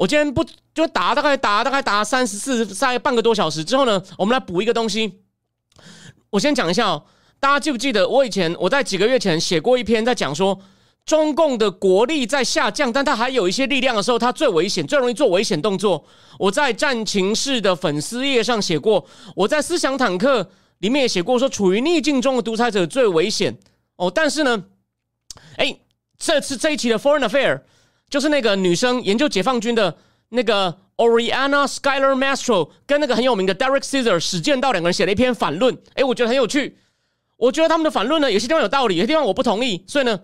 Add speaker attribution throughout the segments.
Speaker 1: 我今天不就打大概打大概打三十四，大概半个多小时之后呢，我们来补一个东西。我先讲一下哦，大家记不记得我以前我在几个月前写过一篇，在讲说中共的国力在下降，但它还有一些力量的时候，它最危险、最容易做危险动作。我在战情室的粉丝页上写过，我在思想坦克里面也写过，说处于逆境中的独裁者最危险。哦，但是呢，哎，这次这一期的 Foreign Affair 就是那个女生研究解放军的那个 Oriana Skyler Mastro 跟那个很有名的 Derek Caesar 史建道两个人写了一篇反论，哎，我觉得很有趣。我觉得他们的反论呢，有些地方有道理，有些地方我不同意。所以呢，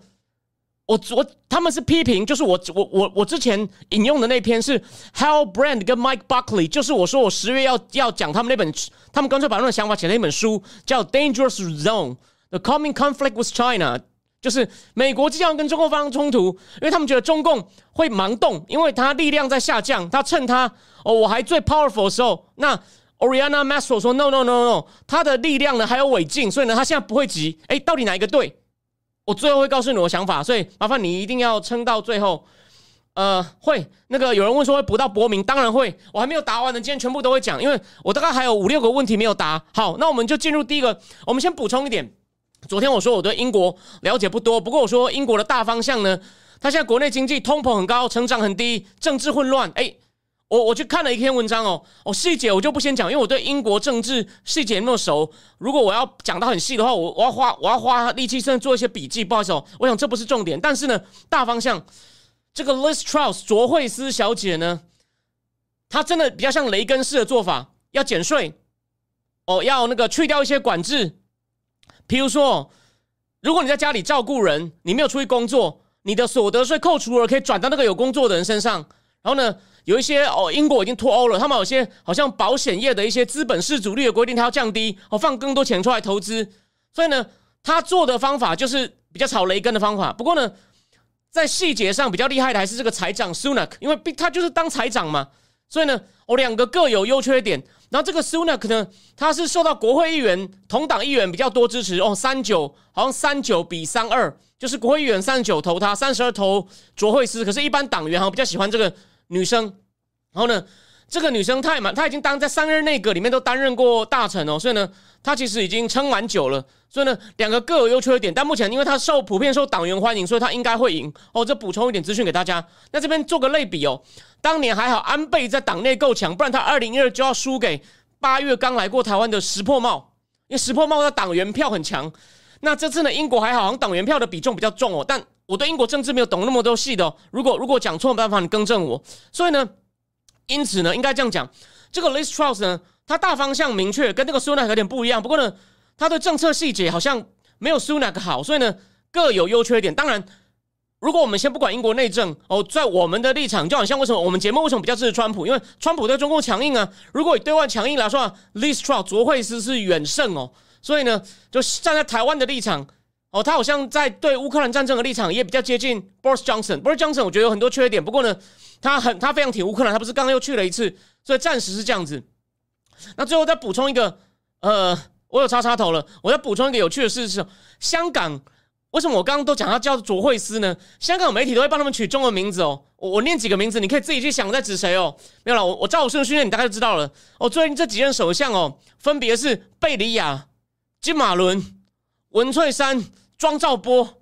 Speaker 1: 我我他们是批评，就是我我我我之前引用的那篇是 Hal Brand 跟 Mike Buckley，就是我说我十月要要讲他们那本他们干脆把那种想法写了一本书，叫 Dangerous Zone。The coming conflict with China，就是美国即将跟中共发生冲突，因为他们觉得中共会盲动，因为他力量在下降，他趁他哦我还最 powerful 的时候，那 Oriana Mastro 说 No No No No，他的力量呢还有违禁，所以呢他现在不会急。哎，到底哪一个对？我最后会告诉你我的想法，所以麻烦你一定要撑到最后。呃，会那个有人问说会补到博明，当然会，我还没有答完呢，今天全部都会讲，因为我大概还有五六个问题没有答。好，那我们就进入第一个，我们先补充一点。昨天我说我对英国了解不多，不过我说英国的大方向呢，它现在国内经济通膨很高，成长很低，政治混乱。哎，我我去看了一篇文章哦，哦细节我就不先讲，因为我对英国政治细节那么熟。如果我要讲到很细的话，我我要花我要花力气，甚至做一些笔记。不好意思哦，我想这不是重点。但是呢，大方向这个 Liz Truss 卓慧思小姐呢，她真的比较像雷根式的做法，要减税，哦，要那个去掉一些管制。譬如说，如果你在家里照顾人，你没有出去工作，你的所得税扣除额可以转到那个有工作的人身上。然后呢，有一些哦，英国已经脱欧了，他们有些好像保险业的一些资本市主率的规定，它要降低，哦，放更多钱出来投资。所以呢，他做的方法就是比较炒雷根的方法。不过呢，在细节上比较厉害的还是这个财长 Sunak，因为他就是当财长嘛。所以呢，哦两个各有优缺点。然后这个 Sunak 呢，他是受到国会议员同党议员比较多支持哦，三九好像三九比三二，就是国会议员三十九投他，三十二投卓惠思。可是，一般党员好像比较喜欢这个女生。然后呢，这个女生她也蛮，她已经当在三任内阁里面都担任过大臣哦，所以呢，她其实已经撑蛮久了。所以呢，两个各有优缺点。但目前因为她受普遍受党员欢迎，所以她应该会赢哦。这补充一点资讯给大家。那这边做个类比哦。当年还好，安倍在党内够强，不然他二零一二就要输给八月刚来过台湾的石破茂，因为石破茂的党员票很强。那这次呢，英国还好，好像党员票的比重比较重哦。但我对英国政治没有懂那么多细的哦。如果如果讲错，办法你更正我。所以呢，因此呢，应该这样讲，这个 Liz Truss 呢，他大方向明确，跟那个 Sunak 有点不一样。不过呢，他的政策细节好像没有 Sunak 好，所以呢，各有优缺点。当然。如果我们先不管英国内政哦，在我们的立场就好像为什么我们节目为什么比较支持川普？因为川普对中共强硬啊。如果以对外强硬来说，Liz Truss 卓慧思是远胜哦。所以呢，就站在台湾的立场哦，他好像在对乌克兰战争的立场也比较接近 Boris Johnson。Boris Johnson 我觉得有很多缺点，不过呢，他很他非常挺乌克兰，他不是刚刚又去了一次，所以暂时是这样子。那最后再补充一个，呃，我有插插头了，我再补充一个有趣的事是，香港。为什么我刚刚都讲他叫卓慧思呢？香港媒体都会帮他们取中文名字哦。我我念几个名字，你可以自己去想在指谁哦。没有了，我我照我顺序念，你大概就知道了。哦，最近这几任首相哦，分别是贝里亚、金马伦、文翠珊、庄兆波、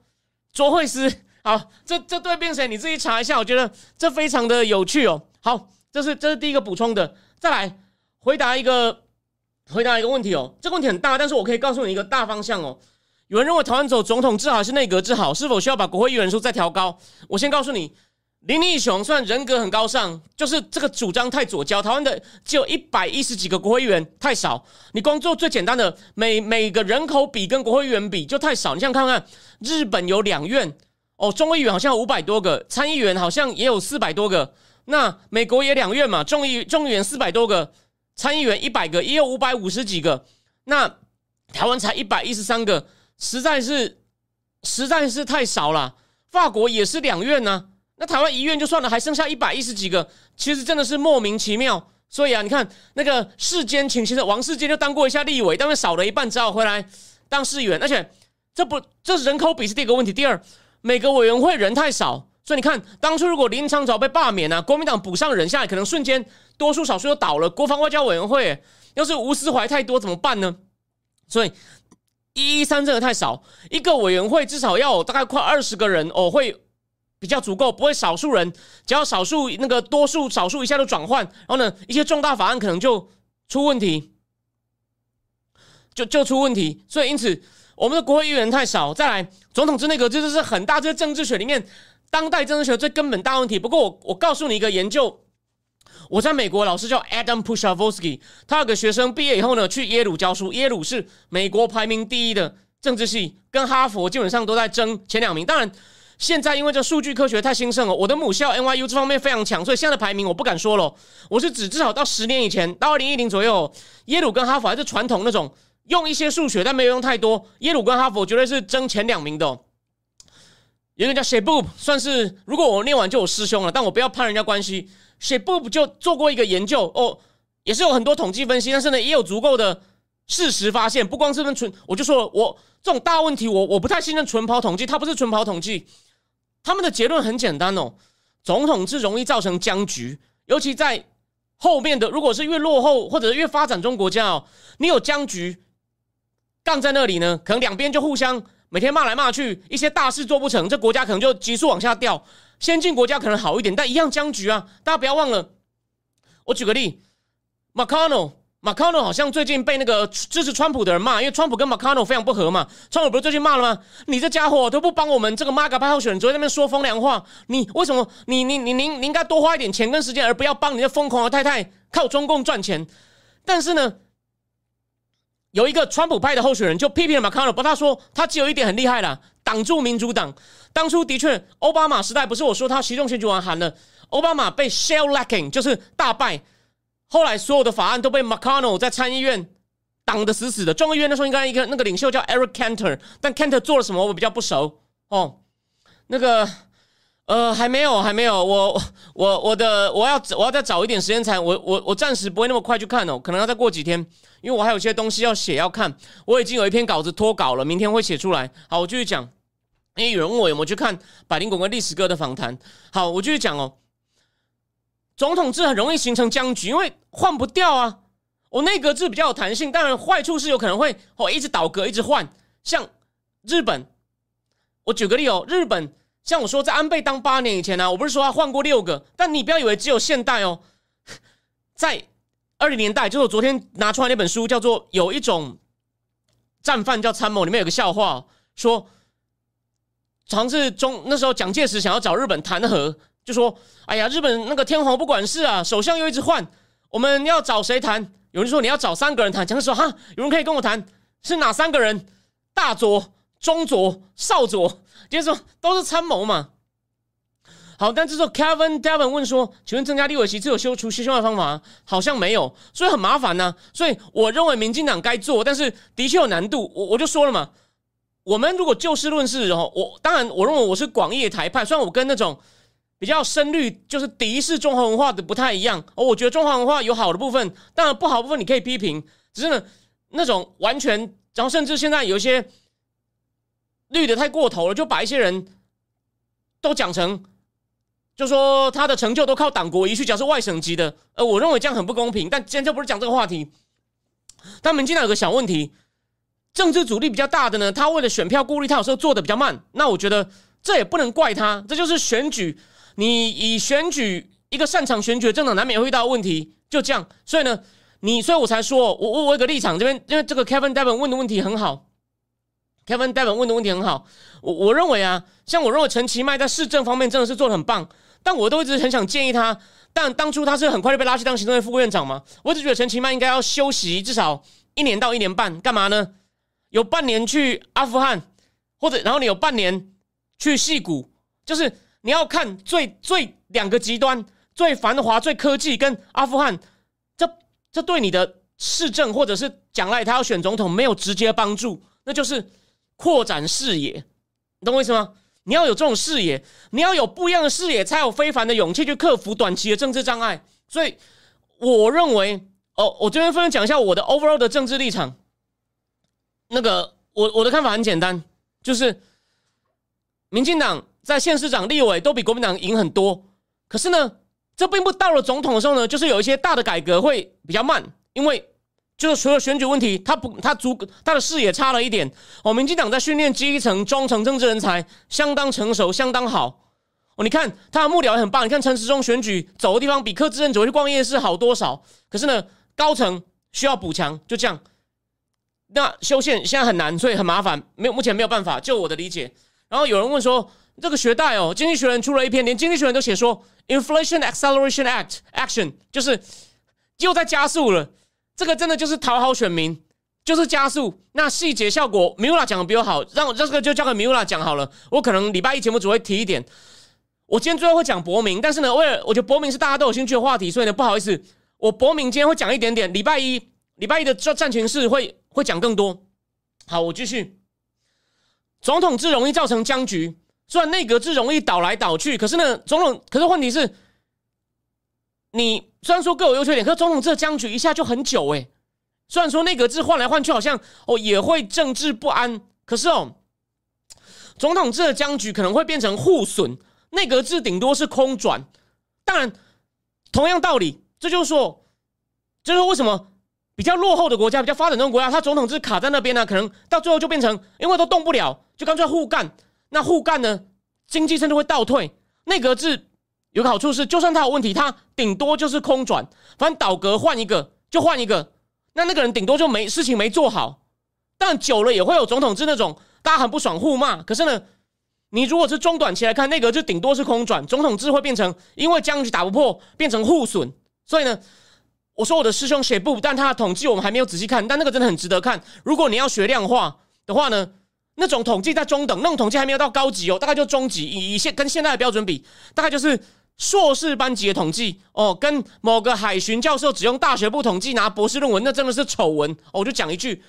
Speaker 1: 卓慧思。好，这这对变谁？你自己查一下。我觉得这非常的有趣哦。好，这是这是第一个补充的。再来回答一个回答一个问题哦。这个问题很大，但是我可以告诉你一个大方向哦。有人认为台湾走总统治好还是内阁治好？是否需要把国会议员数再调高？我先告诉你，林立雄虽然人格很高尚，就是这个主张太左交。台湾的只有一百一十几个国会议员太少，你光做最简单的每每个人口比跟国会议员比就太少。你想看看日本有两院哦，众议员好像五百多个，参议员好像也有四百多个，那美国也两院嘛，众议众议员四百多个，参议员一百个，也有五百五十几个。那台湾才一百一十三个，实在是实在是太少了。法国也是两院呢，那台湾医院就算了，还剩下一百一十几个，其实真的是莫名其妙。所以啊，你看那个世间情，其实王世坚就当过一下立委，但是少了一半，只好回来当市议员。而且这不，这是人口比是第一个问题。第二，每个委员会人太少，所以你看当初如果林昌早被罢免啊，国民党补上人下来，可能瞬间多数少数就倒了。国防外交委员会要是吴思怀太多怎么办呢？所以一一三真的太少，一个委员会至少要大概快二十个人哦会。比较足够，不会少数人，只要少数那个多数少数一下就转换，然后呢，一些重大法案可能就出问题，就就出问题。所以因此，我们的国会议员太少。再来，总统制内阁这就是很大，这是政治学里面当代政治学最根本大问题。不过我我告诉你一个研究，我在美国老师叫 Adam Pushavolsky，他有个学生毕业以后呢，去耶鲁教书，耶鲁是美国排名第一的政治系，跟哈佛基本上都在争前两名。当然。现在因为这数据科学太兴盛了，我的母校 NYU 这方面非常强，所以现在的排名我不敢说了。我是指至少到十年以前，到二零一零左右，耶鲁跟哈佛还是传统那种用一些数学，但没有用太多。耶鲁跟哈佛绝对是争前两名的。有一个叫 s h a b o o 算是如果我念完就有师兄了，但我不要攀人家关系。s h a b o o 就做过一个研究哦，也是有很多统计分析，但是呢，也有足够的事实发现，不光是纯，我就说，我这种大问题，我我不太信任纯跑统计，它不是纯跑统计。他们的结论很简单哦，总统制容易造成僵局，尤其在后面的，如果是越落后或者是越发展中国家哦，你有僵局杠在那里呢，可能两边就互相每天骂来骂去，一些大事做不成，这国家可能就急速往下掉。先进国家可能好一点，但一样僵局啊！大家不要忘了，我举个例，McConnell。马卡诺好像最近被那个支持川普的人骂，因为川普跟马卡诺非常不合嘛。川普不是最近骂了吗？你这家伙都不帮我们这个马卡派候选人，在那边说风凉话。你为什么？你你你您你应该多花一点钱跟时间，而不要帮你的疯狂的太太靠中共赚钱。但是呢，有一个川普派的候选人就批评了马卡诺，不，他说他只有一点很厉害了，挡住民主党。当初的确，奥巴马时代不是我说他其中选举完喊了，奥巴马被 shell lacking，就是大败。后来所有的法案都被 McConnell 在参议院挡得死死的。众议院那时候应该一个那个领袖叫 Eric Cantor，但 Cantor 做了什么我比较不熟哦。那个呃还没有还没有，我我我的我要我要再找一点时间才我我我暂时不会那么快去看哦，可能要再过几天，因为我还有些东西要写要看。我已经有一篇稿子脱稿了，明天会写出来。好，我继续讲，因为有人问我有没有去看百灵果跟历史哥的访谈。好，我继续讲哦。总统制很容易形成僵局，因为换不掉啊。我内阁制比较有弹性，当然坏处是有可能会哦一直倒戈，一直换。像日本，我举个例哦，日本像我说在安倍当八年以前呢，我不是说他换过六个，但你不要以为只有现代哦，在二零年代，就是我昨天拿出来那本书叫做《有一种战犯叫参谋》，里面有个笑话说，好像是中那时候蒋介石想要找日本谈和。就说：“哎呀，日本那个天皇不管事啊，首相又一直换，我们要找谁谈？有人说你要找三个人谈。讲的时候哈，有人可以跟我谈，是哪三个人？大佐、中佐、少佐，就是说都是参谋嘛。好，但这时候 Kevin Devon 问说：请问增加立委席次有修除修的方法？好像没有，所以很麻烦呢。所以我认为民进党该做，但是的确有难度。我我就说了嘛，我们如果就事论事，然后我当然我认为我是广义的台派，虽然我跟那种。”比较深绿就是敌视中华文化的不太一样哦，我觉得中华文化有好的部分，当然不好部分你可以批评，只是呢那种完全，然后甚至现在有一些绿的太过头了，就把一些人都讲成，就说他的成就都靠党国一去讲是外省籍的，呃，我认为这样很不公平。但今天就不是讲这个话题，但民进党有个小问题，政治阻力比较大的呢，他为了选票顾虑，他有时候做的比较慢，那我觉得这也不能怪他，这就是选举。你以选举一个擅长选举的政党，难免会遇到问题，就这样。所以呢，你所以我才说，我我我有个立场，这边因为这个 Kevin Devon 问的问题很好，Kevin Devon 问的问题很好。我我认为啊，像我认为陈其迈在市政方面真的是做的很棒，但我都一直很想建议他。但当初他是很快就被拉去当行政院副院长嘛，我一直觉得陈其迈应该要休息至少一年到一年半，干嘛呢？有半年去阿富汗，或者然后你有半年去戏谷，就是。你要看最最两个极端，最繁华、最科技，跟阿富汗，这这对你的市政或者是将来他要选总统没有直接帮助，那就是扩展视野，你懂我意思吗？你要有这种视野，你要有不一样的视野，才有非凡的勇气去克服短期的政治障碍。所以，我认为，哦，我这边分享一下我的 overall 的政治立场。那个，我我的看法很简单，就是民进党在县市长、立委都比国民党赢很多。可是呢，这并不到了总统的时候呢，就是有一些大的改革会比较慢，因为就是除了选举问题，他不他足他的视野差了一点。哦，民进党在训练基层、中层政治人才相当成熟，相当好。哦，你看他的幕僚也很棒，你看陈时中选举走的地方比柯志恩走去逛夜市好多少。可是呢，高层需要补强，就这样。那修宪现在很难，所以很麻烦，没有目前没有办法。就我的理解，然后有人问说，这个学贷哦，经济学人出了一篇，连经济学人都写说，Inflation Acceleration Act Action 就是又在加速了。这个真的就是讨好选民，就是加速。那细节效果，Mula 讲的比我好，让这个就交给 Mula 讲好了。我可能礼拜一节目只会提一点。我今天最后会讲博明，但是呢，为了我觉得博明是大家都有兴趣的话题，所以呢，不好意思，我博明今天会讲一点点。礼拜一，礼拜一的战战情是会。会讲更多。好，我继续。总统制容易造成僵局，虽然内阁制容易倒来倒去，可是呢，总统可是问题是，你虽然说各有优缺点，可是总统制僵局一下就很久哎。虽然说内阁制换来换去，好像哦也会政治不安，可是哦，总统制的僵局可能会变成互损，内阁制顶多是空转。当然，同样道理，这就是说，这是为什么？比较落后的国家，比较发展中国家，他总统制卡在那边呢，可能到最后就变成，因为都动不了，就干脆互干。那互干呢，经济甚至会倒退。内阁制有个好处是，就算他有问题，他顶多就是空转，反正倒阁换一个就换一个，那那个人顶多就没事情没做好。但久了也会有总统制那种大家很不爽互骂。可是呢，你如果是中短期来看，内阁制顶多是空转，总统制会变成因为僵局打不破，变成互损。所以呢。我说我的师兄写不，但他的统计我们还没有仔细看，但那个真的很值得看。如果你要学量化的话呢，那种统计在中等，那种统计还没有到高级哦，大概就中级。以以现跟现在的标准比，大概就是硕士班级的统计哦。跟某个海巡教授只用大学部统计拿博士论文，那真的是丑闻哦。我就讲一句，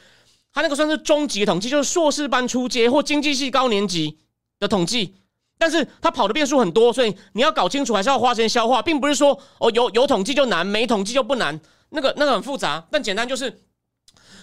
Speaker 1: 他那个算是中级统计，就是硕士班初阶或经济系高年级的统计。但是他跑的变数很多，所以你要搞清楚，还是要花时间消化，并不是说哦有有统计就难，没统计就不难，那个那个很复杂。但简单就是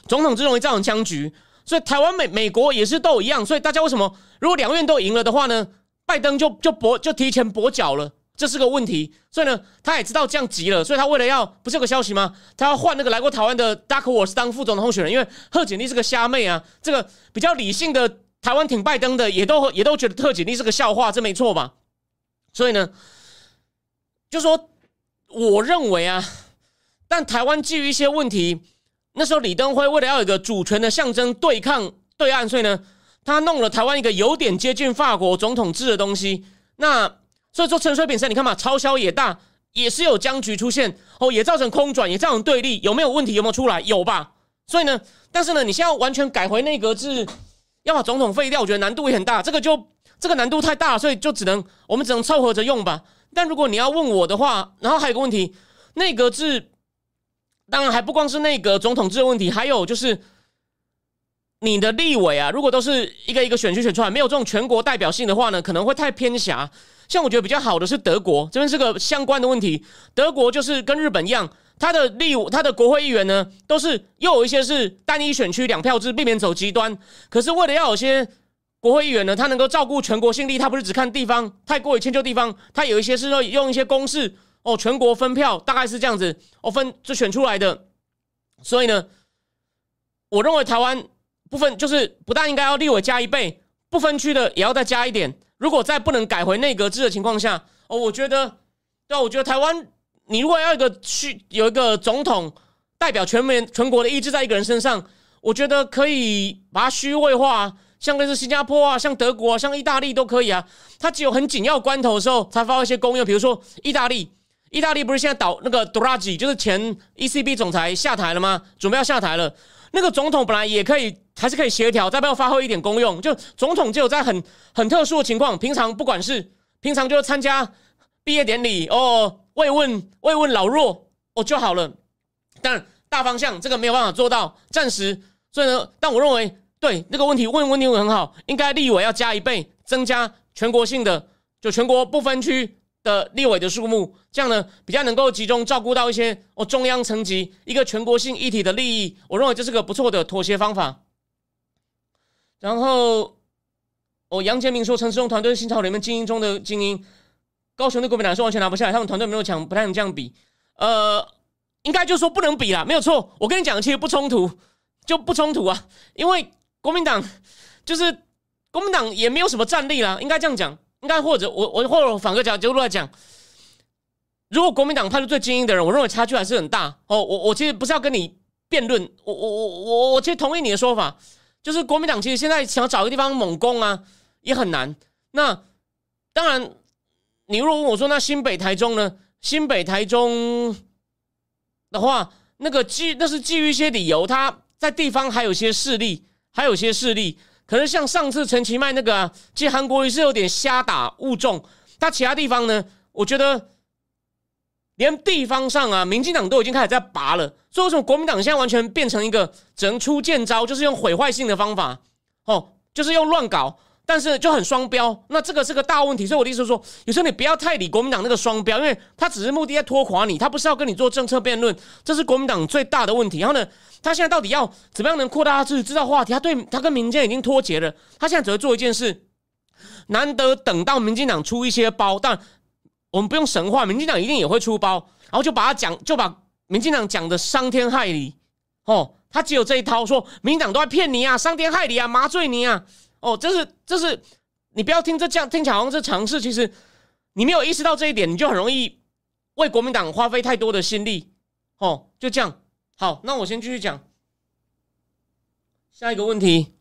Speaker 1: 总统之容易造成僵局，所以台湾美美国也是都一样。所以大家为什么如果两院都赢了的话呢？拜登就就跛就提前跛脚了，这是个问题。所以呢，他也知道这样急了，所以他为了要不是有个消息吗？他要换那个来过台湾的 Duckworth 当副总统候选人，因为贺锦丽是个虾妹啊，这个比较理性的。台湾挺拜登的，也都也都觉得特警力是个笑话，这没错吧？所以呢，就说我认为啊，但台湾基于一些问题，那时候李登辉为了要有一个主权的象征对抗对岸，所以呢，他弄了台湾一个有点接近法国总统制的东西。那所以说陈水扁说，你看嘛，超销也大，也是有僵局出现哦，也造成空转，也造成对立，有没有问题？有没有出来？有吧？所以呢，但是呢，你现在完全改回内阁制。要把总统废掉，我觉得难度也很大。这个就这个难度太大，所以就只能我们只能凑合着用吧。但如果你要问我的话，然后还有个问题，内阁制当然还不光是内阁总统制的问题，还有就是你的立委啊，如果都是一个一个选区选出来，没有这种全国代表性的话呢，可能会太偏狭。像我觉得比较好的是德国，这边是个相关的问题。德国就是跟日本一样。他的立他的国会议员呢，都是又有一些是单一选区两票制，避免走极端。可是为了要有些国会议员呢，他能够照顾全国性利，他不是只看地方，太过于迁就地方。他有一些是说用一些公式哦，全国分票大概是这样子哦，分就选出来的。所以呢，我认为台湾部分就是不但应该要立委加一倍，不分区的也要再加一点。如果在不能改回内阁制的情况下，哦，我觉得，对啊，我觉得台湾。你如果要一个区有一个总统代表全民全国的意志在一个人身上，我觉得可以把它虚位化，像类似新加坡啊，像德国啊，像意大利都可以啊。它只有很紧要关头的时候才发一些公用，比如说意大利，意大利不是现在倒那个 Draghi 就是前 ECB 总裁下台了吗？准备要下台了。那个总统本来也可以还是可以协调，再不要发挥一点功用。就总统只有在很很特殊的情况，平常不管是平常就是参加毕业典礼哦。慰问慰问老弱哦就好了。但大方向这个没有办法做到，暂时。所以呢，但我认为对那个问题问问题很好，应该立委要加一倍，增加全国性的就全国不分区的立委的数目，这样呢比较能够集中照顾到一些哦中央层级一个全国性议题的利益。我认为这是个不错的妥协方法。然后，哦，杨杰明说，陈世忠团队是新潮里面精英中的精英，高雄的国民党是完全拿不下来，他们团队没有强，不太能这样比。呃，应该就说不能比啦，没有错。我跟你讲，其实不冲突。就不冲突啊，因为国民党就是国民党也没有什么战力啦，应该这样讲，应该或者我我或者反个角度来讲，如果国民党派出最精英的人，我认为差距还是很大哦。我我其实不是要跟你辩论，我我我我我其实同意你的说法，就是国民党其实现在想找个地方猛攻啊，也很难。那当然，你如果问我说，那新北台中呢？新北台中的话，那个基那是基于一些理由，他。在地方还有些势力，还有些势力，可是像上次陈其迈那个，啊其实韩国瑜是有点瞎打误中。他其他地方呢，我觉得连地方上啊，民进党都已经开始在拔了。所以为什么国民党现在完全变成一个只能出剑招，就是用毁坏性的方法，哦，就是用乱搞。但是就很双标，那这个是个大问题。所以我的意思是说，有时候你不要太理国民党那个双标，因为他只是目的在拖垮你，他不是要跟你做政策辩论，这是国民党最大的问题。然后呢，他现在到底要怎么样能扩大他自己制造话题？他对他跟民间已经脱节了，他现在只会做一件事：难得等到民进党出一些包，但我们不用神话，民进党一定也会出包，然后就把他讲，就把民进党讲的伤天害理。哦，他只有这一套，说民进党都在骗你啊，伤天害理啊，麻醉你啊。哦，这是这是，你不要听这这样听起来好像是尝试，其实你没有意识到这一点，你就很容易为国民党花费太多的心力。哦，就这样。好，那我先继续讲下一个问题。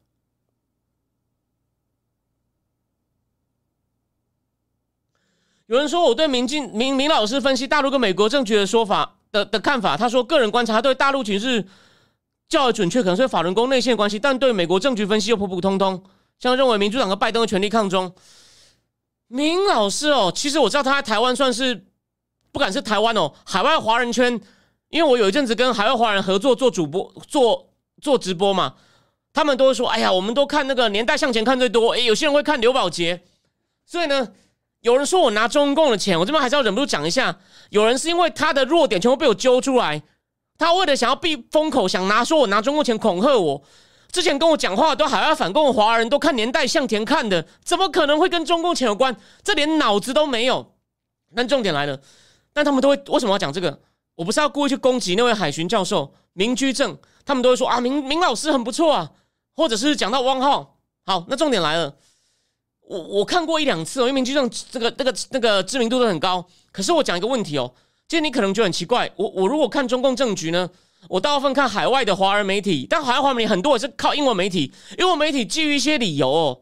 Speaker 1: 有人说我对明进明明老师分析大陆跟美国政局的说法的的看法，他说个人观察对大陆局势较为准确，可能是法轮功内线关系，但对美国政局分析又普普通通。像认为民主党和拜登的权力抗中，明老师哦，其实我知道他在台湾算是，不敢是台湾哦，海外华人圈，因为我有一阵子跟海外华人合作做主播、做做直播嘛，他们都会说，哎呀，我们都看那个年代向前看最多，哎，有些人会看刘宝杰，所以呢，有人说我拿中共的钱，我这边还是要忍不住讲一下，有人是因为他的弱点全部被我揪出来，他为了想要避风口，想拿说我拿中共钱恐吓我。之前跟我讲话都海外反共华人都看年代向前看的，怎么可能会跟中共钱有关？这连脑子都没有。但重点来了，但他们都会为什么要讲这个？我不是要故意去攻击那位海巡教授明居正，他们都会说啊，明明老师很不错啊，或者是讲到汪浩。好，那重点来了，我我看过一两次，因为明居正这个那个那个知名度都很高。可是我讲一个问题哦，今天你可能觉得很奇怪，我我如果看中共政局呢？我大部分看海外的华人媒体，但海外华媒很多也是靠英文媒体。英文媒体基于一些理由，哦，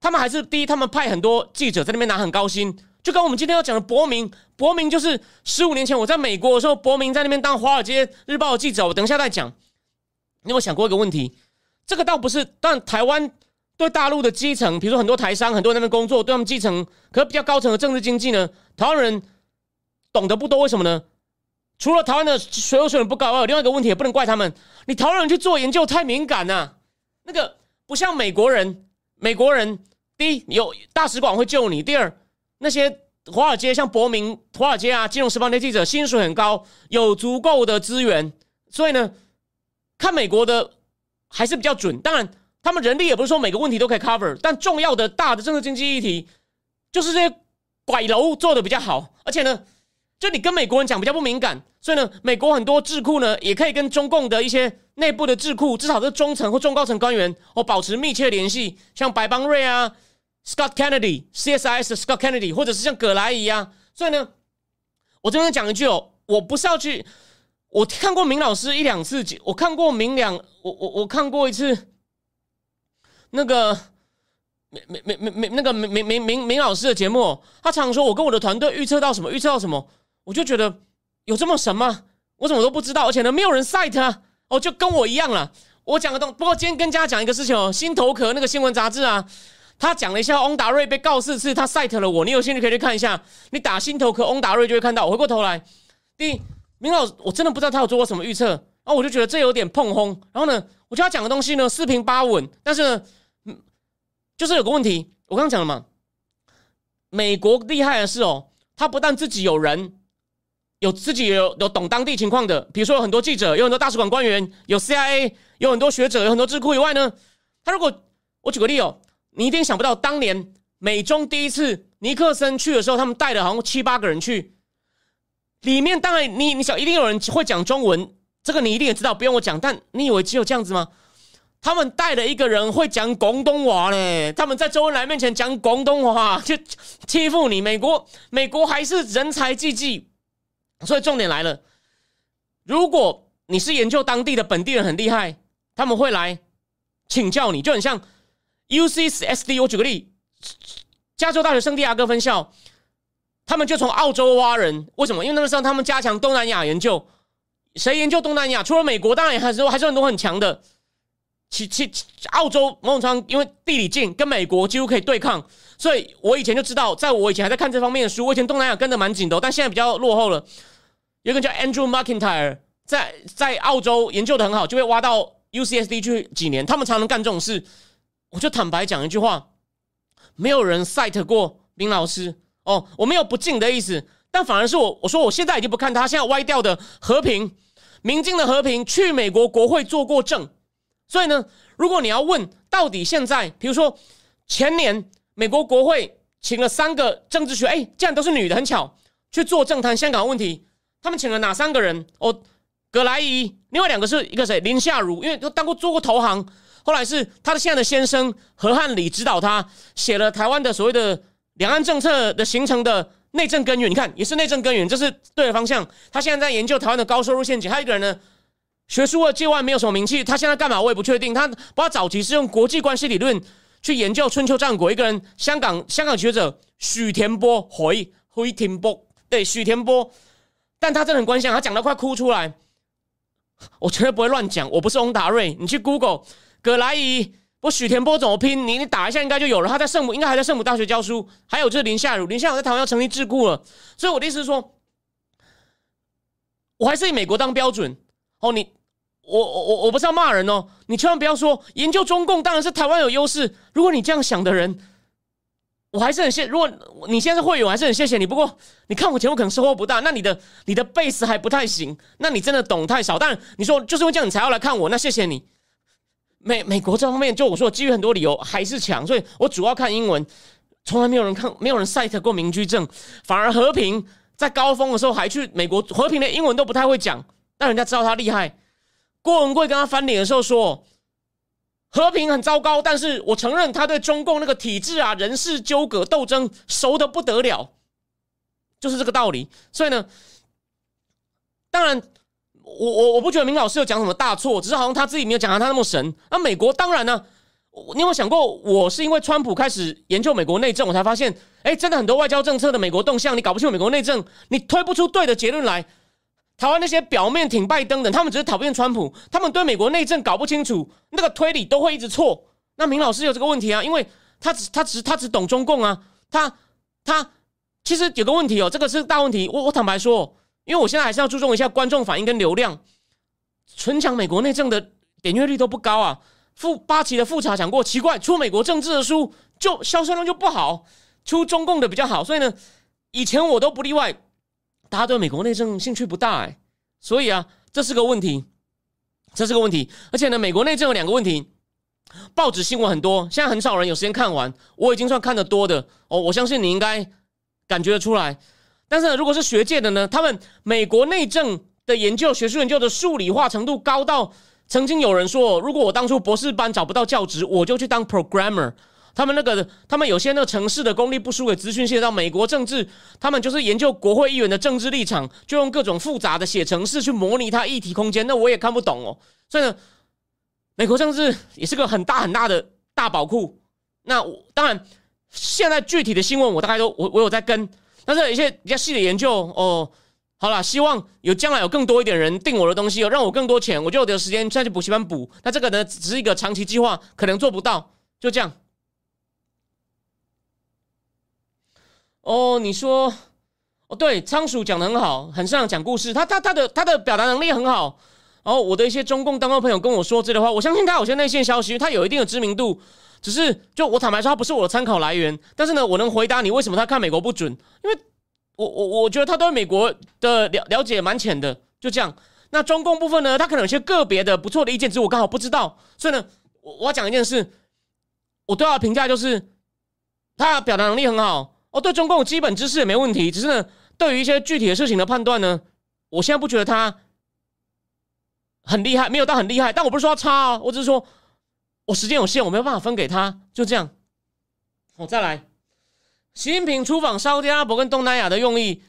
Speaker 1: 他们还是第一，他们派很多记者在那边拿很高薪，就跟我们今天要讲的博明，博明就是十五年前我在美国的时候，博明在那边当《华尔街日报》的记者。我等一下再讲。你有想过一个问题？这个倒不是，但台湾对大陆的基层，比如说很多台商，很多人那边工作，对他们基层，可是比较高层的政治经济呢，台湾人懂得不多，为什么呢？除了台湾的水有水准不高，还有另外一个问题，也不能怪他们。你台湾人去做研究太敏感了，那个不像美国人。美国人第一有大使馆会救你，第二那些华尔街像伯明、华尔街啊、金融时报那记者薪水很高，有足够的资源，所以呢，看美国的还是比较准。当然，他们人力也不是说每个问题都可以 cover，但重要的大的政治经济议题，就是这些拐楼做的比较好，而且呢。就你跟美国人讲比较不敏感，所以呢，美国很多智库呢也可以跟中共的一些内部的智库，至少是中层或中高层官员哦保持密切联系，像白邦瑞啊、Scott Kennedy、CSIS 的 Scott Kennedy，或者是像葛莱仪啊。所以呢，我这边讲一句哦，我不是要去，我看过明老师一两次，我看过明两，我我我看过一次那个。明明明明明那个明明明明明老师的节目，他常说我跟我的团队预测到什么，预测到什么，我就觉得有这么神吗？我怎么都不知道，而且呢，没有人 cite 啊，哦，就跟我一样了。我讲个东，不过今天跟大家讲一个事情哦，心头壳那个新闻杂志啊，他讲了一下翁达瑞被告四次，他 cite 了我，你有兴趣可以去看一下。你打心头壳翁达瑞就会看到。我回过头来，第一，明老，我真的不知道他有做过什么预测，然后我就觉得这有点碰轰。然后呢，我觉得他讲的东西呢四平八稳，但是呢，嗯，就是有个问题，我刚刚讲了嘛，美国厉害的是哦，他不但自己有人，有自己有有懂当地情况的，比如说有很多记者，有很多大使馆官员，有 CIA，有很多学者，有很多智库以外呢，他如果我举个例哦。你一定想不到，当年美中第一次尼克森去的时候，他们带了好像七八个人去，里面当然你你想一定有人会讲中文，这个你一定也知道，不用我讲。但你以为只有这样子吗？他们带了一个人会讲广东话嘞，他们在周恩来面前讲广东话，就欺负你。美国美国还是人才济济，所以重点来了，如果你是研究当地的本地人很厉害，他们会来请教你，就很像。U C S D，我举个例，加州大学圣地亚哥分校，他们就从澳洲挖人，为什么？因为那个时候他们加强东南亚研究，谁研究东南亚？除了美国，当然还是还是很多很强的。其其澳洲某种程度因为地理近，跟美国几乎可以对抗，所以我以前就知道，在我以前还在看这方面的书，我以前东南亚跟的蛮紧的，但现在比较落后了。有个叫 Andrew McIntyre，在在澳洲研究的很好，就会挖到 U C S D 去几年，他们常能干这种事。我就坦白讲一句话，没有人 cite 过林老师哦，我没有不敬的意思，但反而是我我说我现在已经不看他现在歪掉的和平，民进的和平去美国国会做过证，所以呢，如果你要问到底现在，比如说前年美国国会请了三个政治学，哎，竟然都是女的，很巧去做政坛香港问题，他们请了哪三个人？哦，葛莱仪，另外两个是一个谁？林夏如，因为都当过做过投行。后来是他的现在的先生何汉礼指导他写了台湾的所谓的两岸政策的形成的内政根源，你看也是内政根源，这是对的方向。他现在在研究台湾的高收入陷阱。还有一个人呢，学术界外没有什么名气，他现在干嘛我也不确定。他不过早期是用国际关系理论去研究春秋战国。一个人香港香港学者许田波回回田波对许田波，但他真的很关心，他讲到快哭出来。我绝对不会乱讲，我不是翁达瑞，你去 Google。葛莱伊，我许田波怎么拼？你你打一下应该就有了。他在圣母，应该还在圣母大学教书。还有就是林夏如，林夏如在台湾要成立智库了。所以我的意思是说，我还是以美国当标准。哦，你我我我我不是要骂人哦，你千万不要说研究中共当然是台湾有优势。如果你这样想的人，我还是很谢。如果你现在是会员，我还是很谢谢你。不过你看我节目可能收获不大，那你的你的 base 还不太行，那你真的懂太少。但你说就是因为这样你才要来看我，那谢谢你。美美国这方面，就我说基于很多理由还是强，所以我主要看英文，从来没有人看，没有人 cite 过民居证，反而和平在高峰的时候还去美国，和平的英文都不太会讲，但人家知道他厉害。郭文贵跟他翻脸的时候说，和平很糟糕，但是我承认他对中共那个体制啊、人事纠葛斗争熟的不得了，就是这个道理。所以呢，当然。我我我不觉得明老师有讲什么大错，只是好像他自己没有讲到他那么神。那美国当然呢，你有没有想过，我是因为川普开始研究美国内政，我才发现，哎，真的很多外交政策的美国动向，你搞不清楚美国内政，你推不出对的结论来。台湾那些表面挺拜登的，他们只是讨厌川普，他们对美国内政搞不清楚，那个推理都会一直错。那明老师有这个问题啊，因为他只他只他只懂中共啊，他他其实有个问题哦，这个是大问题。我我坦白说。因为我现在还是要注重一下观众反应跟流量，纯讲美国内政的点阅率都不高啊。富八旗的复查讲过，奇怪，出美国政治的书就销售量就不好，出中共的比较好。所以呢，以前我都不例外，大家对美国内政兴趣不大哎。所以啊，这是个问题，这是个问题。而且呢，美国内政有两个问题，报纸新闻很多，现在很少人有时间看完。我已经算看得多的哦，我相信你应该感觉得出来。但是如果是学界的呢？他们美国内政的研究、学术研究的数理化程度高到，曾经有人说，如果我当初博士班找不到教职，我就去当 programmer。他们那个，他们有些那个城市的功力不输给资讯系，到美国政治，他们就是研究国会议员的政治立场，就用各种复杂的写程式去模拟它议题空间。那我也看不懂哦。所以呢，美国政治也是个很大很大的大宝库。那我当然，现在具体的新闻我大概都我我有在跟。但是有一些比较细的研究哦，好了，希望有将来有更多一点人订我的东西，让我更多钱，我就有时间再去补习班补。那这个呢，只是一个长期计划，可能做不到，就这样。哦，你说，哦，对，仓鼠讲的很好，很擅长讲故事，他他他的他的表达能力很好。然后我的一些中共当官朋友跟我说这的话，我相信他有些内线消息，他有一定的知名度。只是就我坦白说，他不是我的参考来源。但是呢，我能回答你为什么他看美国不准，因为我我我觉得他对美国的了了解蛮浅的。就这样，那中共部分呢，他可能有些个别的不错的意见，只是我刚好不知道。所以呢，我我要讲一件事，我对他的评价就是他表达能力很好，哦，对中共基本知识也没问题。只是呢，对于一些具体的事情的判断呢，我现在不觉得他。很厉害，没有到很厉害，但我不是说他差啊，我只是说我时间有限，我没有办法分给他，就这样。我再来，习近平出访沙特阿拉伯跟东南亚的用意，